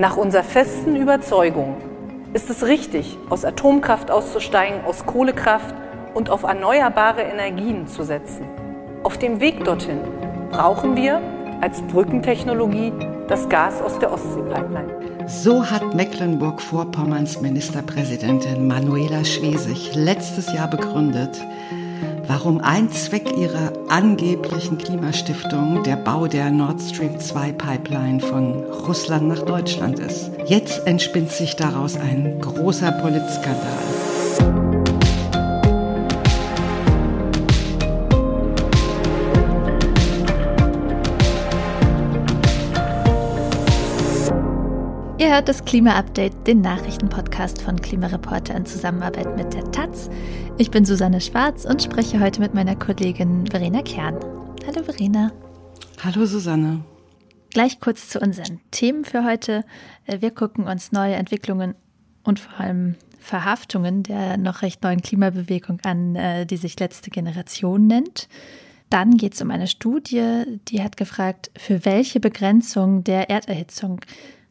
Nach unserer festen Überzeugung ist es richtig, aus Atomkraft auszusteigen, aus Kohlekraft und auf erneuerbare Energien zu setzen. Auf dem Weg dorthin brauchen wir als Brückentechnologie das Gas aus der Ostseepipeline. So hat Mecklenburg-Vorpommerns Ministerpräsidentin Manuela Schwesig letztes Jahr begründet, warum ein Zweck ihrer angeblichen Klimastiftung der Bau der Nord Stream 2 Pipeline von Russland nach Deutschland ist. Jetzt entspinnt sich daraus ein großer Politskandal. Ihr hört das Klima-Update, den Nachrichtenpodcast von Klimareporter in Zusammenarbeit mit der Taz. Ich bin Susanne Schwarz und spreche heute mit meiner Kollegin Verena Kern. Hallo Verena. Hallo Susanne. Gleich kurz zu unseren Themen für heute. Wir gucken uns neue Entwicklungen und vor allem Verhaftungen der noch recht neuen Klimabewegung an, äh, die sich letzte Generation nennt. Dann geht es um eine Studie, die hat gefragt, für welche Begrenzung der Erderhitzung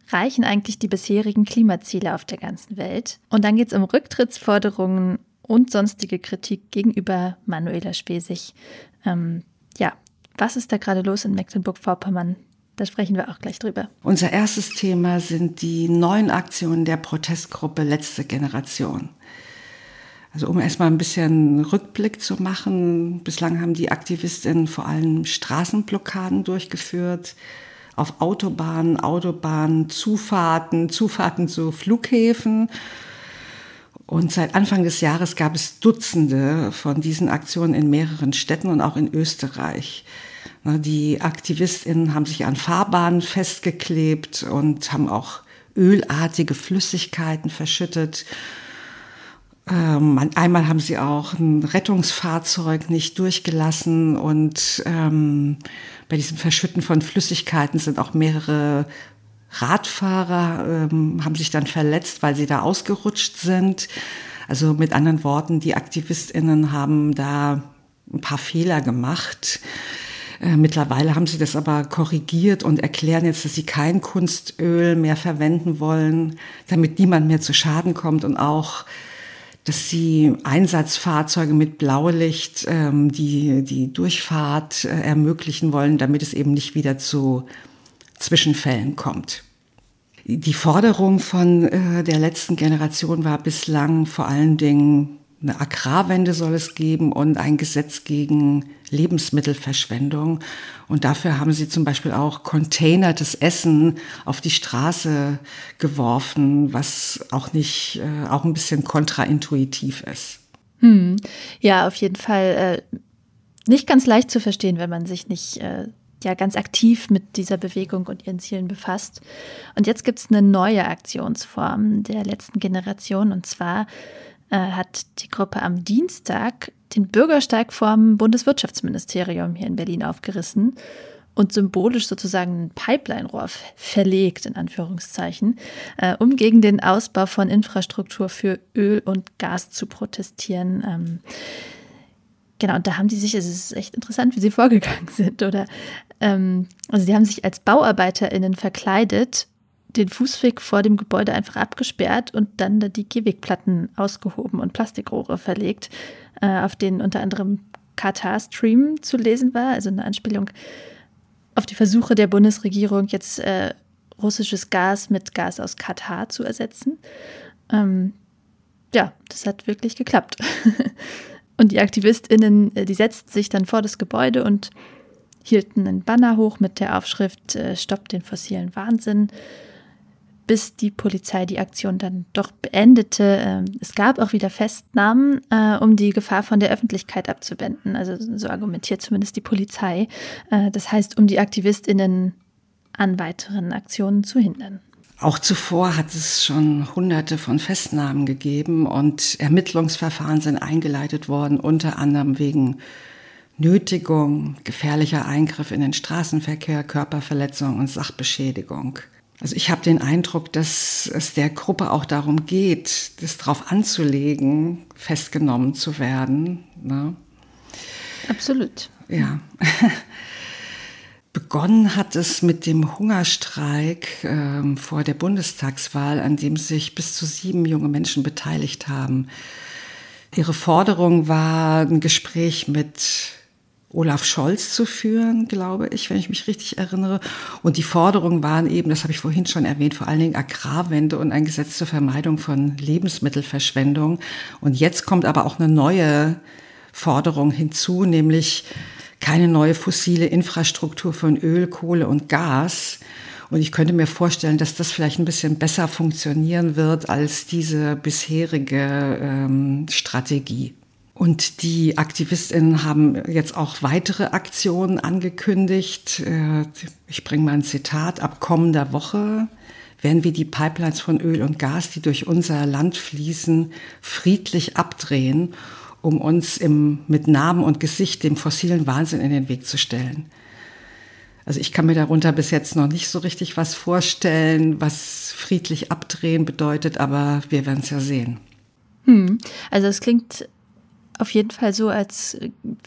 reichen eigentlich die bisherigen Klimaziele auf der ganzen Welt? Und dann geht es um Rücktrittsforderungen und sonstige Kritik gegenüber Manuela Spesig. Ähm, ja, was ist da gerade los in Mecklenburg-Vorpommern? Da sprechen wir auch gleich drüber. Unser erstes Thema sind die neuen Aktionen der Protestgruppe Letzte Generation. Also um erstmal ein bisschen Rückblick zu machen, bislang haben die Aktivistinnen vor allem Straßenblockaden durchgeführt, auf Autobahnen, Autobahnen, Zufahrten, Zufahrten zu Flughäfen. Und seit Anfang des Jahres gab es Dutzende von diesen Aktionen in mehreren Städten und auch in Österreich. Die AktivistInnen haben sich an Fahrbahnen festgeklebt und haben auch ölartige Flüssigkeiten verschüttet. Ähm, einmal haben sie auch ein Rettungsfahrzeug nicht durchgelassen und ähm, bei diesem Verschütten von Flüssigkeiten sind auch mehrere Radfahrer ähm, haben sich dann verletzt, weil sie da ausgerutscht sind. Also mit anderen Worten, die Aktivistinnen haben da ein paar Fehler gemacht. Äh, mittlerweile haben sie das aber korrigiert und erklären jetzt, dass sie kein Kunstöl mehr verwenden wollen, damit niemand mehr zu Schaden kommt und auch dass sie Einsatzfahrzeuge mit Blaulicht ähm, die, die Durchfahrt äh, ermöglichen wollen, damit es eben nicht wieder zu Zwischenfällen kommt. Die Forderung von äh, der letzten Generation war bislang vor allen Dingen eine Agrarwende soll es geben und ein Gesetz gegen Lebensmittelverschwendung. Und dafür haben sie zum Beispiel auch containertes Essen auf die Straße geworfen, was auch nicht, äh, auch ein bisschen kontraintuitiv ist. Hm. Ja, auf jeden Fall äh, nicht ganz leicht zu verstehen, wenn man sich nicht äh, ja ganz aktiv mit dieser Bewegung und ihren Zielen befasst. Und jetzt gibt es eine neue Aktionsform der letzten Generation und zwar äh, hat die Gruppe am Dienstag den Bürgersteig vorm Bundeswirtschaftsministerium hier in Berlin aufgerissen und symbolisch sozusagen ein Pipeline-Rohr verlegt, in Anführungszeichen, äh, um gegen den Ausbau von Infrastruktur für Öl und Gas zu protestieren. Ähm, genau, und da haben die sich, es ist echt interessant, wie sie vorgegangen sind, oder? Ähm, also die haben sich als BauarbeiterInnen verkleidet den Fußweg vor dem Gebäude einfach abgesperrt und dann die Gehwegplatten ausgehoben und Plastikrohre verlegt, äh, auf denen unter anderem Katar Stream zu lesen war, also eine Anspielung auf die Versuche der Bundesregierung, jetzt äh, russisches Gas mit Gas aus Katar zu ersetzen. Ähm, ja, das hat wirklich geklappt. und die AktivistInnen, äh, die setzten sich dann vor das Gebäude und hielten einen Banner hoch mit der Aufschrift äh, Stoppt den fossilen Wahnsinn bis die Polizei die Aktion dann doch beendete. Ähm, es gab auch wieder Festnahmen, äh, um die Gefahr von der Öffentlichkeit abzuwenden. Also so argumentiert zumindest die Polizei. Äh, das heißt, um die Aktivistinnen an weiteren Aktionen zu hindern. Auch zuvor hat es schon hunderte von Festnahmen gegeben und Ermittlungsverfahren sind eingeleitet worden, unter anderem wegen Nötigung, gefährlicher Eingriff in den Straßenverkehr, Körperverletzung und Sachbeschädigung. Also ich habe den Eindruck, dass es der Gruppe auch darum geht, das drauf anzulegen, festgenommen zu werden. Ne? Absolut. Ja. Begonnen hat es mit dem Hungerstreik äh, vor der Bundestagswahl, an dem sich bis zu sieben junge Menschen beteiligt haben. Ihre Forderung war, ein Gespräch mit Olaf Scholz zu führen, glaube ich, wenn ich mich richtig erinnere. Und die Forderungen waren eben, das habe ich vorhin schon erwähnt, vor allen Dingen Agrarwende und ein Gesetz zur Vermeidung von Lebensmittelverschwendung. Und jetzt kommt aber auch eine neue Forderung hinzu, nämlich keine neue fossile Infrastruktur von Öl, Kohle und Gas. Und ich könnte mir vorstellen, dass das vielleicht ein bisschen besser funktionieren wird als diese bisherige ähm, Strategie. Und die Aktivistinnen haben jetzt auch weitere Aktionen angekündigt. Äh, ich bringe mal ein Zitat. Ab kommender Woche werden wir die Pipelines von Öl und Gas, die durch unser Land fließen, friedlich abdrehen, um uns im, mit Namen und Gesicht dem fossilen Wahnsinn in den Weg zu stellen. Also ich kann mir darunter bis jetzt noch nicht so richtig was vorstellen, was friedlich abdrehen bedeutet, aber wir werden es ja sehen. Hm. Also es klingt auf jeden Fall so, als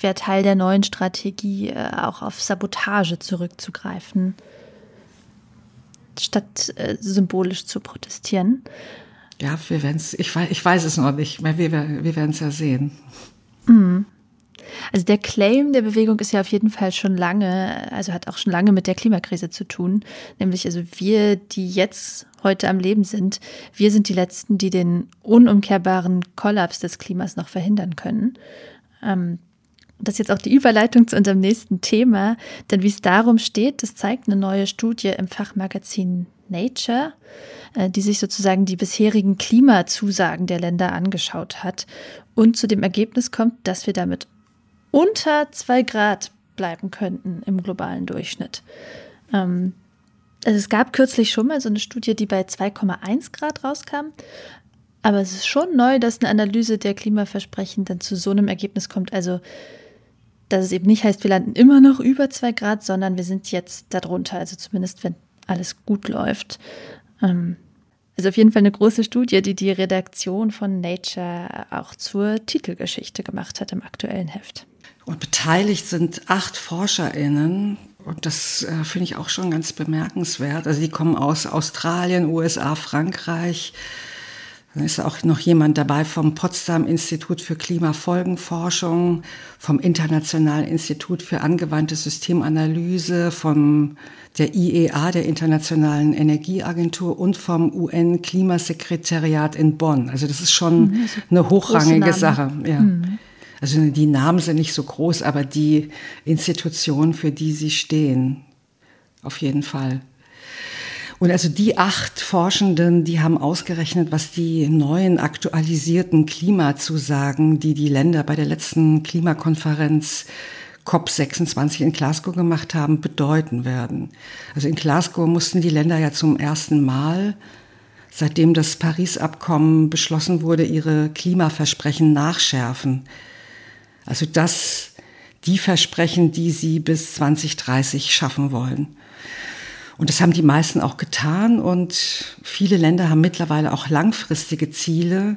wäre Teil der neuen Strategie, äh, auch auf Sabotage zurückzugreifen, statt äh, symbolisch zu protestieren. Ja, wir werden es, ich, ich weiß es noch nicht, wir, wir, wir werden es ja sehen. Mhm. Also der Claim der Bewegung ist ja auf jeden Fall schon lange, also hat auch schon lange mit der Klimakrise zu tun. Nämlich also wir, die jetzt heute am Leben sind, wir sind die Letzten, die den unumkehrbaren Kollaps des Klimas noch verhindern können. Ähm, das ist jetzt auch die Überleitung zu unserem nächsten Thema, denn wie es darum steht, das zeigt eine neue Studie im Fachmagazin Nature, äh, die sich sozusagen die bisherigen Klimazusagen der Länder angeschaut hat und zu dem Ergebnis kommt, dass wir damit unter zwei Grad bleiben könnten im globalen Durchschnitt. Ähm, also es gab kürzlich schon mal so eine Studie, die bei 2,1 Grad rauskam. Aber es ist schon neu, dass eine Analyse der Klimaversprechen dann zu so einem Ergebnis kommt. Also, dass es eben nicht heißt, wir landen immer noch über zwei Grad, sondern wir sind jetzt darunter. Also zumindest, wenn alles gut läuft. Ähm, also auf jeden Fall eine große Studie, die die Redaktion von Nature auch zur Titelgeschichte gemacht hat im aktuellen Heft. Und beteiligt sind acht ForscherInnen. Und das äh, finde ich auch schon ganz bemerkenswert. Also die kommen aus Australien, USA, Frankreich. Dann ist auch noch jemand dabei vom Potsdam Institut für Klimafolgenforschung, vom Internationalen Institut für angewandte Systemanalyse, vom der IEA, der Internationalen Energieagentur und vom UN-Klimasekretariat in Bonn. Also das ist schon mhm, also eine hochrangige Sache. Ja. Mhm. Also die Namen sind nicht so groß, aber die Institutionen, für die sie stehen, auf jeden Fall. Und also die acht Forschenden, die haben ausgerechnet, was die neuen aktualisierten Klimazusagen, die die Länder bei der letzten Klimakonferenz COP26 in Glasgow gemacht haben, bedeuten werden. Also in Glasgow mussten die Länder ja zum ersten Mal, seitdem das Paris-Abkommen beschlossen wurde, ihre Klimaversprechen nachschärfen. Also das, die Versprechen, die sie bis 2030 schaffen wollen. Und das haben die meisten auch getan und viele Länder haben mittlerweile auch langfristige Ziele,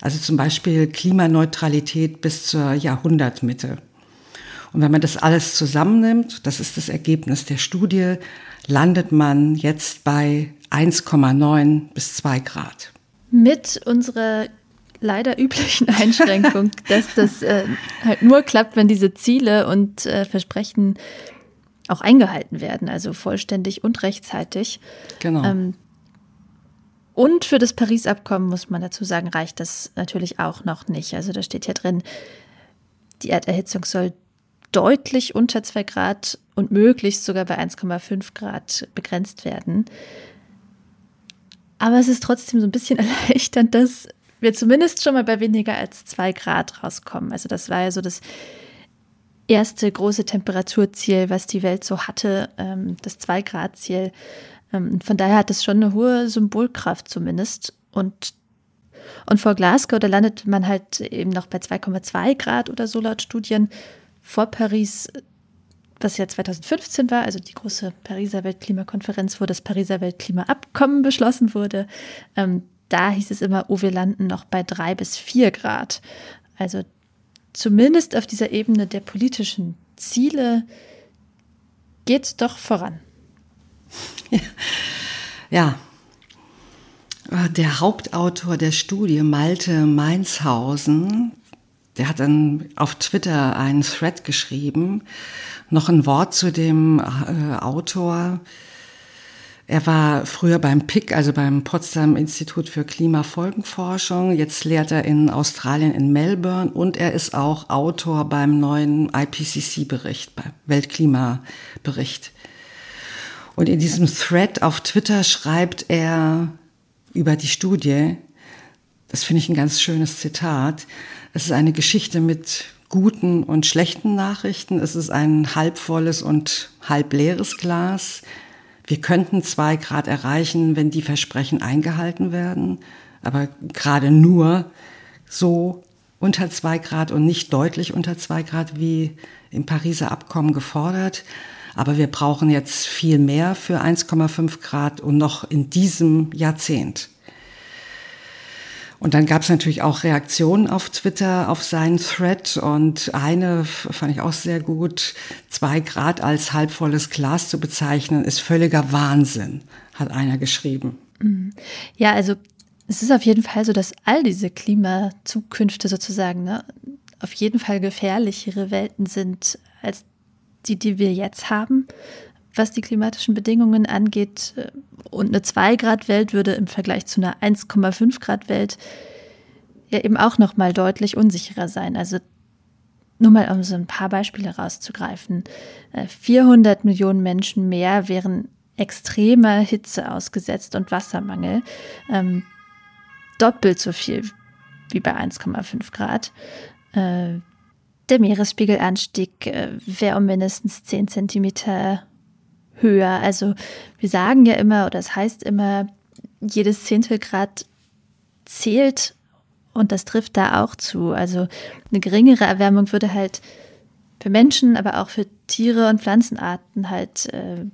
also zum Beispiel Klimaneutralität bis zur Jahrhundertmitte. Und wenn man das alles zusammennimmt, das ist das Ergebnis der Studie, landet man jetzt bei 1,9 bis 2 Grad. Mit unserer leider üblichen Einschränkung, dass das äh, halt nur klappt, wenn diese Ziele und äh, Versprechen auch eingehalten werden, also vollständig und rechtzeitig. Genau. Ähm, und für das Paris-Abkommen muss man dazu sagen, reicht das natürlich auch noch nicht. Also da steht ja drin, die Erderhitzung soll deutlich unter 2 Grad und möglichst sogar bei 1,5 Grad begrenzt werden. Aber es ist trotzdem so ein bisschen erleichternd, dass wir zumindest schon mal bei weniger als 2 Grad rauskommen. Also das war ja so das erste große Temperaturziel, was die Welt so hatte, ähm, das 2-Grad-Ziel. Ähm, von daher hat es schon eine hohe Symbolkraft zumindest. Und, und vor Glasgow, da landet man halt eben noch bei 2,2 Grad oder so laut Studien. Vor Paris, was ja 2015 war, also die große Pariser Weltklimakonferenz, wo das Pariser Weltklimaabkommen beschlossen wurde, ähm, da hieß es immer, oh, wir landen noch bei drei bis vier Grad. Also zumindest auf dieser Ebene der politischen Ziele geht's doch voran. Ja. Der Hauptautor der Studie, Malte Mainzhausen, der hat dann auf Twitter einen Thread geschrieben. Noch ein Wort zu dem äh, Autor. Er war früher beim PIC, also beim Potsdam Institut für Klimafolgenforschung. Jetzt lehrt er in Australien in Melbourne und er ist auch Autor beim neuen IPCC-Bericht, beim Weltklimabericht. Und in diesem Thread auf Twitter schreibt er über die Studie, das finde ich ein ganz schönes Zitat, es ist eine Geschichte mit guten und schlechten Nachrichten. Es ist ein halbvolles und halbleeres Glas. Wir könnten zwei Grad erreichen, wenn die Versprechen eingehalten werden, aber gerade nur so unter zwei Grad und nicht deutlich unter zwei Grad wie im Pariser Abkommen gefordert. Aber wir brauchen jetzt viel mehr für 1,5 Grad und noch in diesem Jahrzehnt. Und dann gab es natürlich auch Reaktionen auf Twitter auf seinen Thread und eine fand ich auch sehr gut. Zwei Grad als halbvolles Glas zu bezeichnen, ist völliger Wahnsinn, hat einer geschrieben. Mhm. Ja, also es ist auf jeden Fall so, dass all diese Klimazukünfte sozusagen ne, auf jeden Fall gefährlichere Welten sind als die, die wir jetzt haben was die klimatischen Bedingungen angeht. Und eine 2-Grad-Welt würde im Vergleich zu einer 1,5-Grad-Welt ja eben auch noch mal deutlich unsicherer sein. Also nur mal um so ein paar Beispiele rauszugreifen. 400 äh, Millionen Menschen mehr wären extremer Hitze ausgesetzt und Wassermangel. Ähm, doppelt so viel wie bei 1,5 Grad. Äh, der Meeresspiegelanstieg äh, wäre um mindestens 10 Zentimeter höher. Also wir sagen ja immer, oder es heißt immer, jedes Zehntelgrad zählt und das trifft da auch zu. Also eine geringere Erwärmung würde halt für Menschen, aber auch für Tiere und Pflanzenarten halt äh,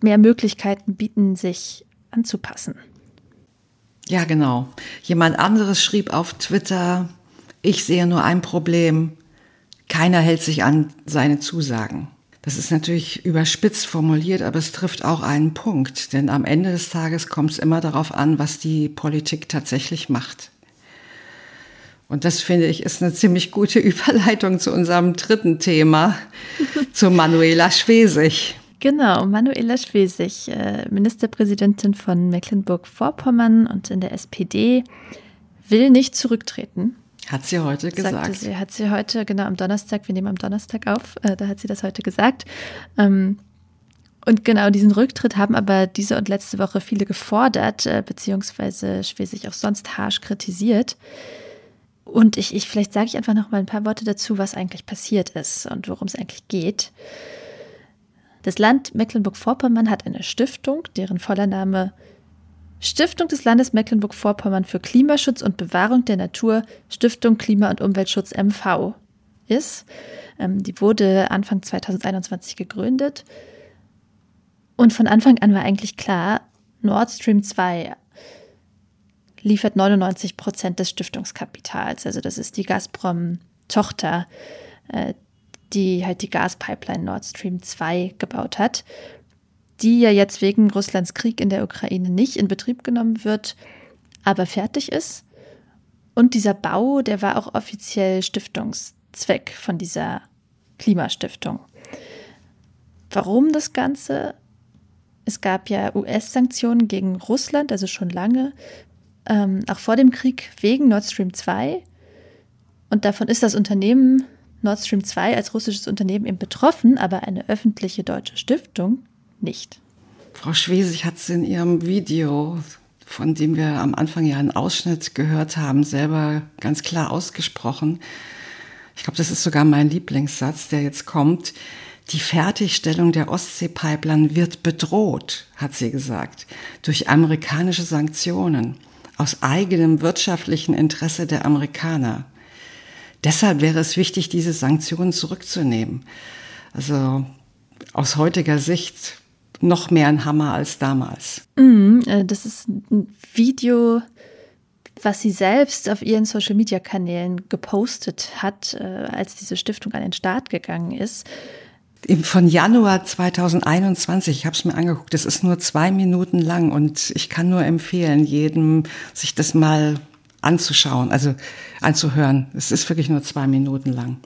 mehr Möglichkeiten bieten, sich anzupassen. Ja, genau. Jemand anderes schrieb auf Twitter, ich sehe nur ein Problem, keiner hält sich an seine Zusagen. Das ist natürlich überspitzt formuliert, aber es trifft auch einen Punkt. Denn am Ende des Tages kommt es immer darauf an, was die Politik tatsächlich macht. Und das finde ich ist eine ziemlich gute Überleitung zu unserem dritten Thema, zu Manuela Schwesig. Genau, Manuela Schwesig, äh, Ministerpräsidentin von Mecklenburg-Vorpommern und in der SPD, will nicht zurücktreten. Hat sie heute gesagt. sie, hat sie heute, genau am Donnerstag, wir nehmen am Donnerstag auf, äh, da hat sie das heute gesagt. Ähm, und genau diesen Rücktritt haben aber diese und letzte Woche viele gefordert, äh, beziehungsweise Schwesig auch sonst harsch kritisiert. Und ich, ich vielleicht sage ich einfach noch mal ein paar Worte dazu, was eigentlich passiert ist und worum es eigentlich geht. Das Land Mecklenburg-Vorpommern hat eine Stiftung, deren voller Name Stiftung des Landes Mecklenburg-Vorpommern für Klimaschutz und Bewahrung der Natur, Stiftung Klima- und Umweltschutz MV ist. Ähm, die wurde Anfang 2021 gegründet. Und von Anfang an war eigentlich klar, Nord Stream 2 liefert 99 Prozent des Stiftungskapitals. Also das ist die Gazprom-Tochter, äh, die halt die Gaspipeline Nord Stream 2 gebaut hat die ja jetzt wegen Russlands Krieg in der Ukraine nicht in Betrieb genommen wird, aber fertig ist. Und dieser Bau, der war auch offiziell Stiftungszweck von dieser Klimastiftung. Warum das Ganze? Es gab ja US-Sanktionen gegen Russland, also schon lange, ähm, auch vor dem Krieg wegen Nord Stream 2. Und davon ist das Unternehmen Nord Stream 2 als russisches Unternehmen eben betroffen, aber eine öffentliche deutsche Stiftung nicht. Frau Schwesig hat es in ihrem Video, von dem wir am Anfang ja einen Ausschnitt gehört haben, selber ganz klar ausgesprochen. Ich glaube, das ist sogar mein Lieblingssatz, der jetzt kommt. Die Fertigstellung der Ostsee-Pipeline wird bedroht, hat sie gesagt, durch amerikanische Sanktionen aus eigenem wirtschaftlichen Interesse der Amerikaner. Deshalb wäre es wichtig, diese Sanktionen zurückzunehmen. Also aus heutiger Sicht noch mehr ein Hammer als damals. Mm, das ist ein Video, was sie selbst auf ihren Social-Media-Kanälen gepostet hat, äh, als diese Stiftung an den Start gegangen ist. von Januar 2021. Ich habe es mir angeguckt. Das ist nur zwei Minuten lang und ich kann nur empfehlen, jedem sich das mal anzuschauen, also anzuhören. Es ist wirklich nur zwei Minuten lang.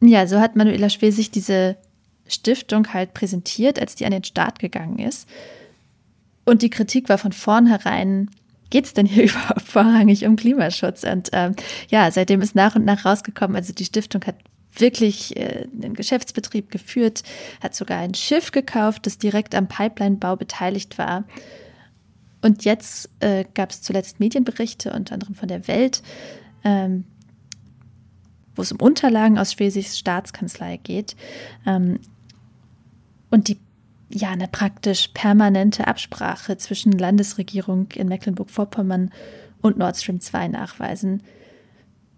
Ja, so hat Manuela Schwesig diese Stiftung halt präsentiert, als die an den Start gegangen ist. Und die Kritik war von vornherein, geht es denn hier überhaupt vorrangig um Klimaschutz? Und ähm, ja, seitdem ist nach und nach rausgekommen, also die Stiftung hat wirklich äh, einen Geschäftsbetrieb geführt, hat sogar ein Schiff gekauft, das direkt am Pipeline-Bau beteiligt war. Und jetzt äh, gab es zuletzt Medienberichte, unter anderem von der Welt, ähm, wo es um Unterlagen aus Schwesigs Staatskanzlei geht. Ähm, und die ja eine praktisch permanente Absprache zwischen Landesregierung in Mecklenburg-Vorpommern und Nord Stream 2 nachweisen,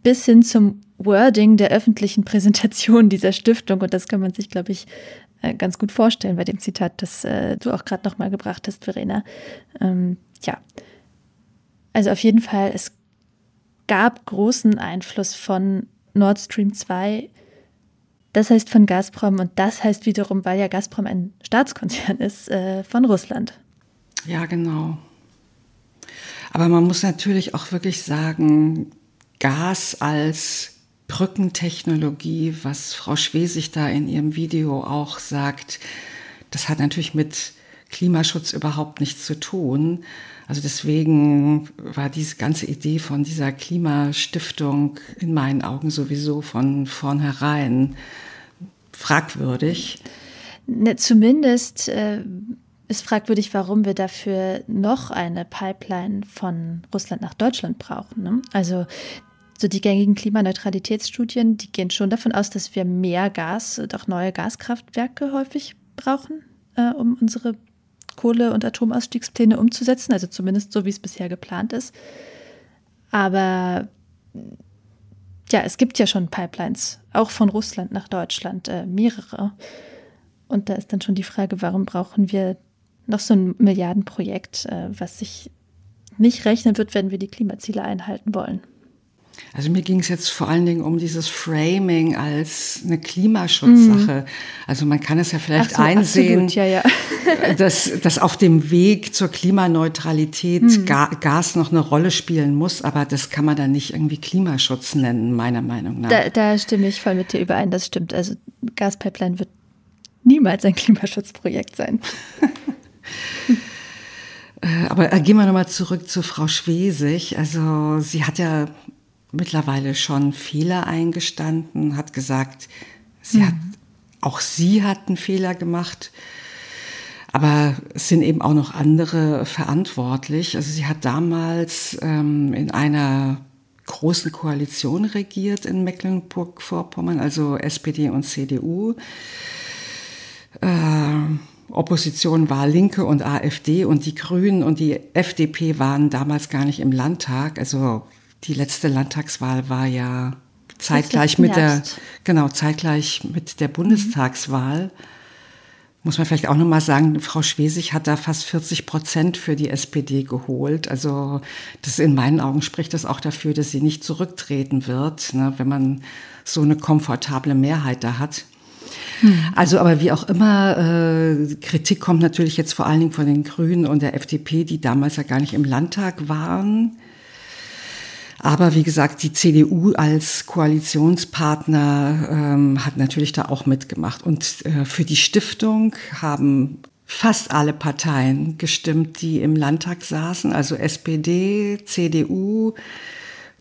bis hin zum Wording der öffentlichen Präsentation dieser Stiftung. Und das kann man sich, glaube ich, äh, ganz gut vorstellen bei dem Zitat, das äh, du auch gerade nochmal gebracht hast, Verena. Ähm, ja, also auf jeden Fall, es gab großen Einfluss von Nord Stream 2 das heißt von Gazprom und das heißt wiederum, weil ja Gazprom ein Staatskonzern ist, äh, von Russland. Ja, genau. Aber man muss natürlich auch wirklich sagen, Gas als Brückentechnologie, was Frau Schwesig da in ihrem Video auch sagt, das hat natürlich mit Klimaschutz überhaupt nichts zu tun. Also deswegen war diese ganze Idee von dieser Klimastiftung in meinen Augen sowieso von vornherein fragwürdig. Ne, zumindest äh, ist fragwürdig, warum wir dafür noch eine Pipeline von Russland nach Deutschland brauchen. Ne? Also so die gängigen Klimaneutralitätsstudien, die gehen schon davon aus, dass wir mehr Gas und auch neue Gaskraftwerke häufig brauchen, äh, um unsere Kohle- und Atomausstiegspläne umzusetzen, also zumindest so, wie es bisher geplant ist. Aber ja, es gibt ja schon Pipelines, auch von Russland nach Deutschland, äh, mehrere. Und da ist dann schon die Frage, warum brauchen wir noch so ein Milliardenprojekt, äh, was sich nicht rechnen wird, wenn wir die Klimaziele einhalten wollen. Also mir ging es jetzt vor allen Dingen um dieses Framing als eine Klimaschutzsache. Mhm. Also man kann es ja vielleicht so, einsehen, absolut, ja, ja. dass, dass auf dem Weg zur Klimaneutralität mhm. Gas noch eine Rolle spielen muss, aber das kann man dann nicht irgendwie Klimaschutz nennen, meiner Meinung nach. Da, da stimme ich voll mit dir überein, das stimmt. Also Gaspipeline wird niemals ein Klimaschutzprojekt sein. Äh, aber äh, gehen wir nochmal zurück zu Frau Schwesig. Also sie hat ja mittlerweile schon Fehler eingestanden, hat gesagt, sie mhm. hat, auch sie hat einen Fehler gemacht. Aber es sind eben auch noch andere verantwortlich. Also sie hat damals ähm, in einer großen Koalition regiert in Mecklenburg-Vorpommern, also SPD und CDU. Äh, Opposition war Linke und AfD und die Grünen und die FDP waren damals gar nicht im Landtag. Also die letzte Landtagswahl war ja zeitgleich mit der, genau, zeitgleich mit der Bundestagswahl. Muss man vielleicht auch nochmal sagen, Frau Schwesig hat da fast 40 Prozent für die SPD geholt. Also das in meinen Augen spricht das auch dafür, dass sie nicht zurücktreten wird, ne, wenn man so eine komfortable Mehrheit da hat. Hm. Also, aber wie auch immer, äh, Kritik kommt natürlich jetzt vor allen Dingen von den Grünen und der FDP, die damals ja gar nicht im Landtag waren. Aber wie gesagt, die CDU als Koalitionspartner ähm, hat natürlich da auch mitgemacht. Und äh, für die Stiftung haben fast alle Parteien gestimmt, die im Landtag saßen, also SPD, CDU,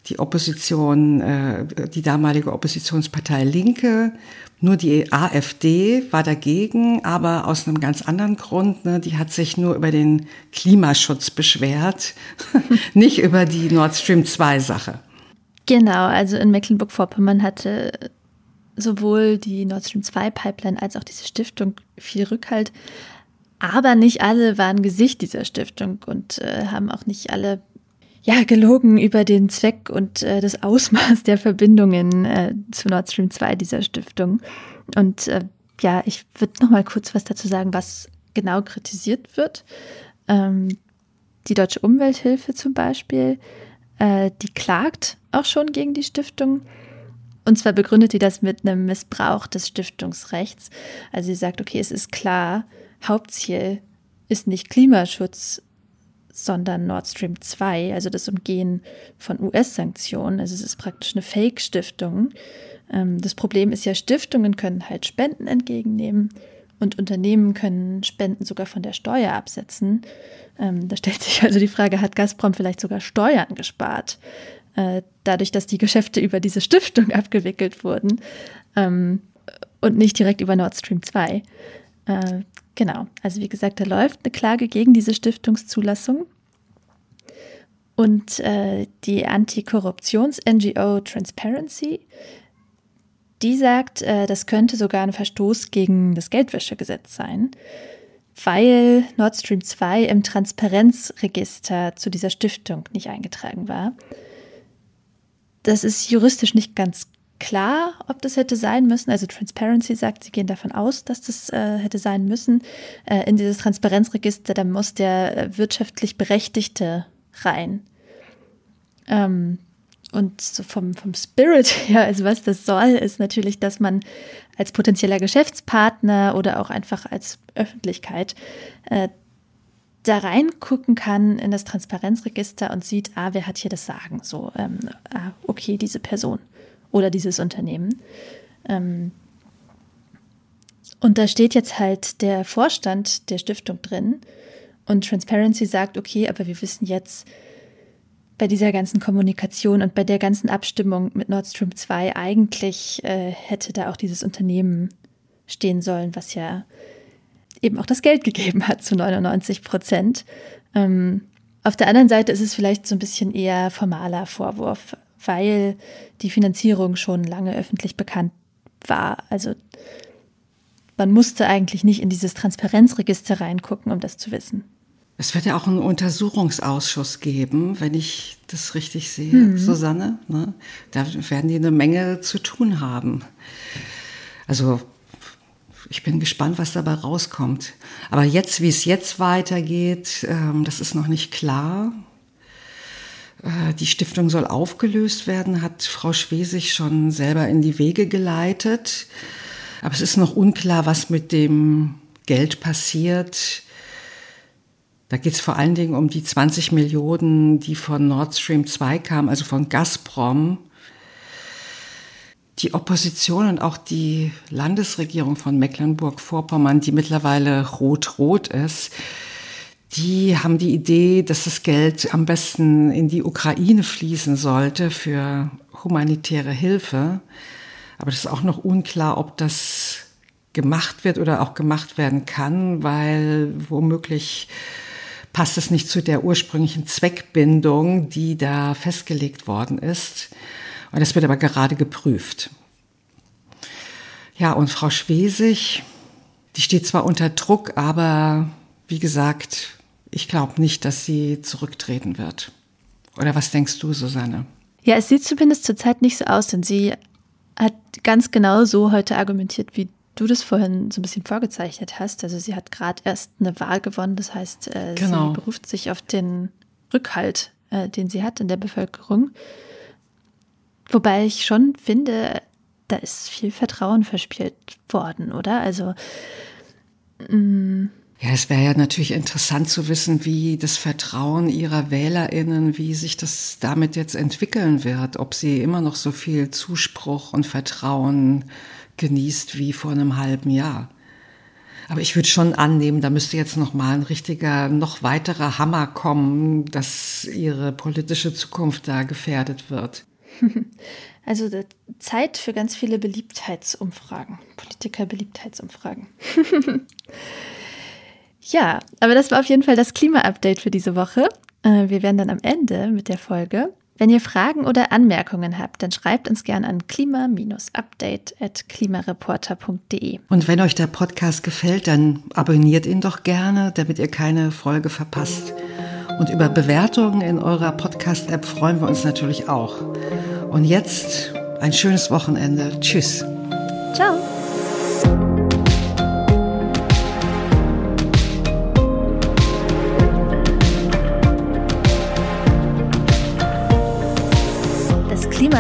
die Opposition, äh, die damalige Oppositionspartei Linke nur die AfD war dagegen, aber aus einem ganz anderen Grund. Ne? Die hat sich nur über den Klimaschutz beschwert, nicht über die Nord Stream 2 Sache. Genau, also in Mecklenburg-Vorpommern hatte sowohl die Nord Stream 2 Pipeline als auch diese Stiftung viel Rückhalt. Aber nicht alle waren Gesicht dieser Stiftung und äh, haben auch nicht alle ja, gelogen über den Zweck und äh, das Ausmaß der Verbindungen äh, zu Nord Stream 2 dieser Stiftung. Und äh, ja, ich würde noch mal kurz was dazu sagen, was genau kritisiert wird. Ähm, die Deutsche Umwelthilfe zum Beispiel, äh, die klagt auch schon gegen die Stiftung Und zwar begründet die das mit einem Missbrauch des Stiftungsrechts. Also sie sagt, okay, es ist klar, Hauptziel ist nicht Klimaschutz, sondern Nord Stream 2, also das Umgehen von US-Sanktionen. Also es ist praktisch eine Fake-Stiftung. Ähm, das Problem ist ja, Stiftungen können halt Spenden entgegennehmen und Unternehmen können Spenden sogar von der Steuer absetzen. Ähm, da stellt sich also die Frage, hat Gazprom vielleicht sogar Steuern gespart? Äh, dadurch, dass die Geschäfte über diese Stiftung abgewickelt wurden ähm, und nicht direkt über Nord Stream 2. Äh, genau, also wie gesagt, da läuft eine Klage gegen diese Stiftungszulassung. Und äh, die Antikorruptions-NGO Transparency, die sagt, äh, das könnte sogar ein Verstoß gegen das Geldwäschegesetz sein, weil Nord Stream 2 im Transparenzregister zu dieser Stiftung nicht eingetragen war. Das ist juristisch nicht ganz klar, ob das hätte sein müssen. Also Transparency sagt, sie gehen davon aus, dass das äh, hätte sein müssen. Äh, in dieses Transparenzregister, da muss der äh, wirtschaftlich Berechtigte rein. Ähm, und so vom, vom Spirit her, also was das soll, ist natürlich, dass man als potenzieller Geschäftspartner oder auch einfach als Öffentlichkeit äh, da reingucken kann in das Transparenzregister und sieht, ah, wer hat hier das Sagen? So, ähm, ah, okay, diese Person oder dieses Unternehmen. Ähm, und da steht jetzt halt der Vorstand der Stiftung drin und Transparency sagt, okay, aber wir wissen jetzt bei dieser ganzen Kommunikation und bei der ganzen Abstimmung mit Nord Stream 2 eigentlich äh, hätte da auch dieses Unternehmen stehen sollen, was ja eben auch das Geld gegeben hat zu 99 Prozent. Ähm, auf der anderen Seite ist es vielleicht so ein bisschen eher formaler Vorwurf, weil die Finanzierung schon lange öffentlich bekannt war. Also man musste eigentlich nicht in dieses Transparenzregister reingucken, um das zu wissen. Es wird ja auch einen Untersuchungsausschuss geben, wenn ich das richtig sehe, mhm. Susanne. Ne? Da werden die eine Menge zu tun haben. Also ich bin gespannt, was dabei rauskommt. Aber jetzt, wie es jetzt weitergeht, ähm, das ist noch nicht klar. Äh, die Stiftung soll aufgelöst werden, hat Frau Schwesig schon selber in die Wege geleitet. Aber es ist noch unklar, was mit dem Geld passiert. Da geht es vor allen Dingen um die 20 Millionen, die von Nord Stream 2 kamen, also von Gazprom die Opposition und auch die Landesregierung von Mecklenburg-Vorpommern, die mittlerweile rot-rot ist, die haben die Idee, dass das Geld am besten in die Ukraine fließen sollte für humanitäre Hilfe. Aber das ist auch noch unklar, ob das gemacht wird oder auch gemacht werden kann, weil womöglich passt es nicht zu der ursprünglichen Zweckbindung, die da festgelegt worden ist. Und das wird aber gerade geprüft. Ja, und Frau Schwesig, die steht zwar unter Druck, aber wie gesagt, ich glaube nicht, dass sie zurücktreten wird. Oder was denkst du, Susanne? Ja, es sieht zumindest zurzeit nicht so aus, denn sie hat ganz genau so heute argumentiert, wie du das vorhin so ein bisschen vorgezeichnet hast. Also sie hat gerade erst eine Wahl gewonnen, das heißt, äh, genau. sie beruft sich auf den Rückhalt, äh, den sie hat in der Bevölkerung. Wobei ich schon finde, da ist viel Vertrauen verspielt worden, oder? Also. Mh. Ja, es wäre ja natürlich interessant zu wissen, wie das Vertrauen ihrer Wählerinnen, wie sich das damit jetzt entwickeln wird, ob sie immer noch so viel Zuspruch und Vertrauen genießt wie vor einem halben Jahr. Aber ich würde schon annehmen, da müsste jetzt noch mal ein richtiger, noch weiterer Hammer kommen, dass ihre politische Zukunft da gefährdet wird. Also Zeit für ganz viele Beliebtheitsumfragen, Politiker-Beliebtheitsumfragen. ja, aber das war auf jeden Fall das Klima-Update für diese Woche. Äh, wir werden dann am Ende mit der Folge. Wenn ihr Fragen oder Anmerkungen habt, dann schreibt uns gerne an klima-update.klimareporter.de. Und wenn euch der Podcast gefällt, dann abonniert ihn doch gerne, damit ihr keine Folge verpasst. Und über Bewertungen in eurer Podcast-App freuen wir uns natürlich auch. Und jetzt ein schönes Wochenende. Tschüss. Ciao.